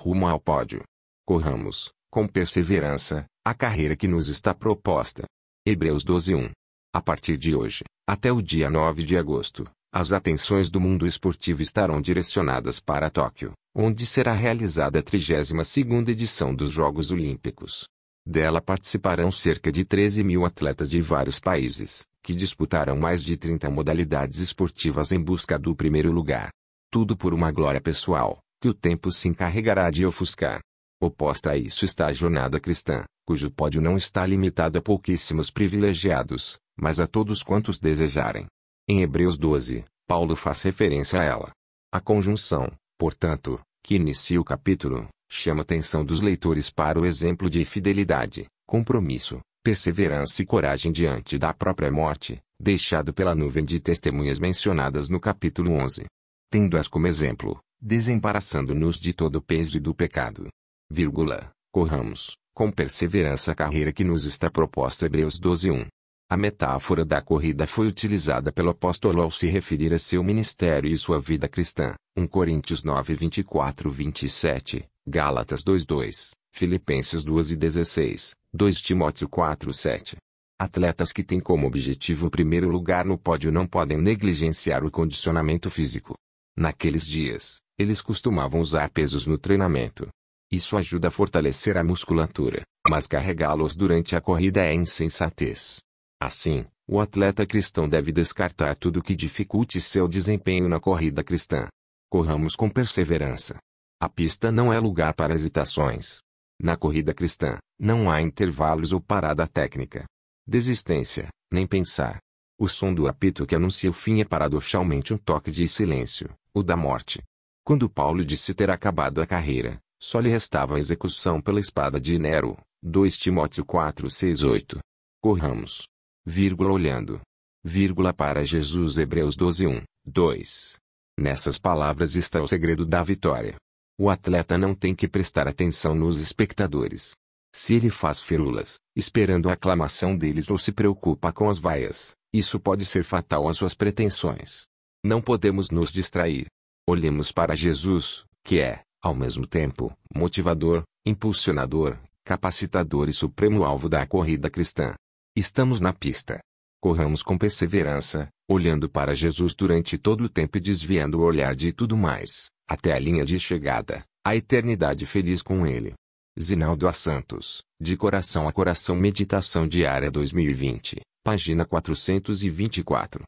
rumo ao pódio. Corramos, com perseverança, a carreira que nos está proposta. Hebreus 12:1. A partir de hoje, até o dia 9 de agosto, as atenções do mundo esportivo estarão direcionadas para Tóquio, onde será realizada a 32ª edição dos Jogos Olímpicos. Dela participarão cerca de 13 mil atletas de vários países, que disputarão mais de 30 modalidades esportivas em busca do primeiro lugar. Tudo por uma glória pessoal, que o tempo se encarregará de ofuscar. Oposta a isso está a jornada cristã, cujo pódio não está limitado a pouquíssimos privilegiados, mas a todos quantos desejarem. Em Hebreus 12, Paulo faz referência a ela. A conjunção, portanto, que inicia o capítulo, chama a atenção dos leitores para o exemplo de fidelidade, compromisso, perseverança e coragem diante da própria morte, deixado pela nuvem de testemunhas mencionadas no capítulo 11. Tendo-as como exemplo, desembaraçando-nos de todo o peso do pecado, vírgula, corramos, com perseverança a carreira que nos está proposta Hebreus 12:1. A metáfora da corrida foi utilizada pelo apóstolo ao se referir a seu ministério e sua vida cristã. 1 Coríntios 9, 24, 27, Gálatas 2:2, Filipenses 2 e 16, 2 Timóteo 4, 7. Atletas que têm como objetivo o primeiro lugar no pódio não podem negligenciar o condicionamento físico. Naqueles dias, eles costumavam usar pesos no treinamento, isso ajuda a fortalecer a musculatura, mas carregá-los durante a corrida é insensatez. Assim, o atleta cristão deve descartar tudo que dificulte seu desempenho na corrida cristã. Corramos com perseverança. A pista não é lugar para hesitações. Na corrida cristã, não há intervalos ou parada técnica. Desistência, nem pensar. O som do apito que anuncia o fim é paradoxalmente um toque de silêncio, o da morte. Quando Paulo disse ter acabado a carreira, só lhe restava a execução pela espada de Nero. 2 Timóteo 4 6 8. Corramos. Vírgula olhando. Vírgula para Jesus Hebreus 12 1, 2. Nessas palavras está o segredo da vitória. O atleta não tem que prestar atenção nos espectadores. Se ele faz firulas, esperando a aclamação deles ou se preocupa com as vaias, isso pode ser fatal às suas pretensões. Não podemos nos distrair. Olhemos para Jesus, que é, ao mesmo tempo, motivador, impulsionador, capacitador e supremo alvo da corrida cristã. Estamos na pista. Corramos com perseverança, olhando para Jesus durante todo o tempo e desviando o olhar de tudo mais, até a linha de chegada, a eternidade feliz com Ele. Zinaldo A. Santos, de coração a coração Meditação Diária 2020, página 424.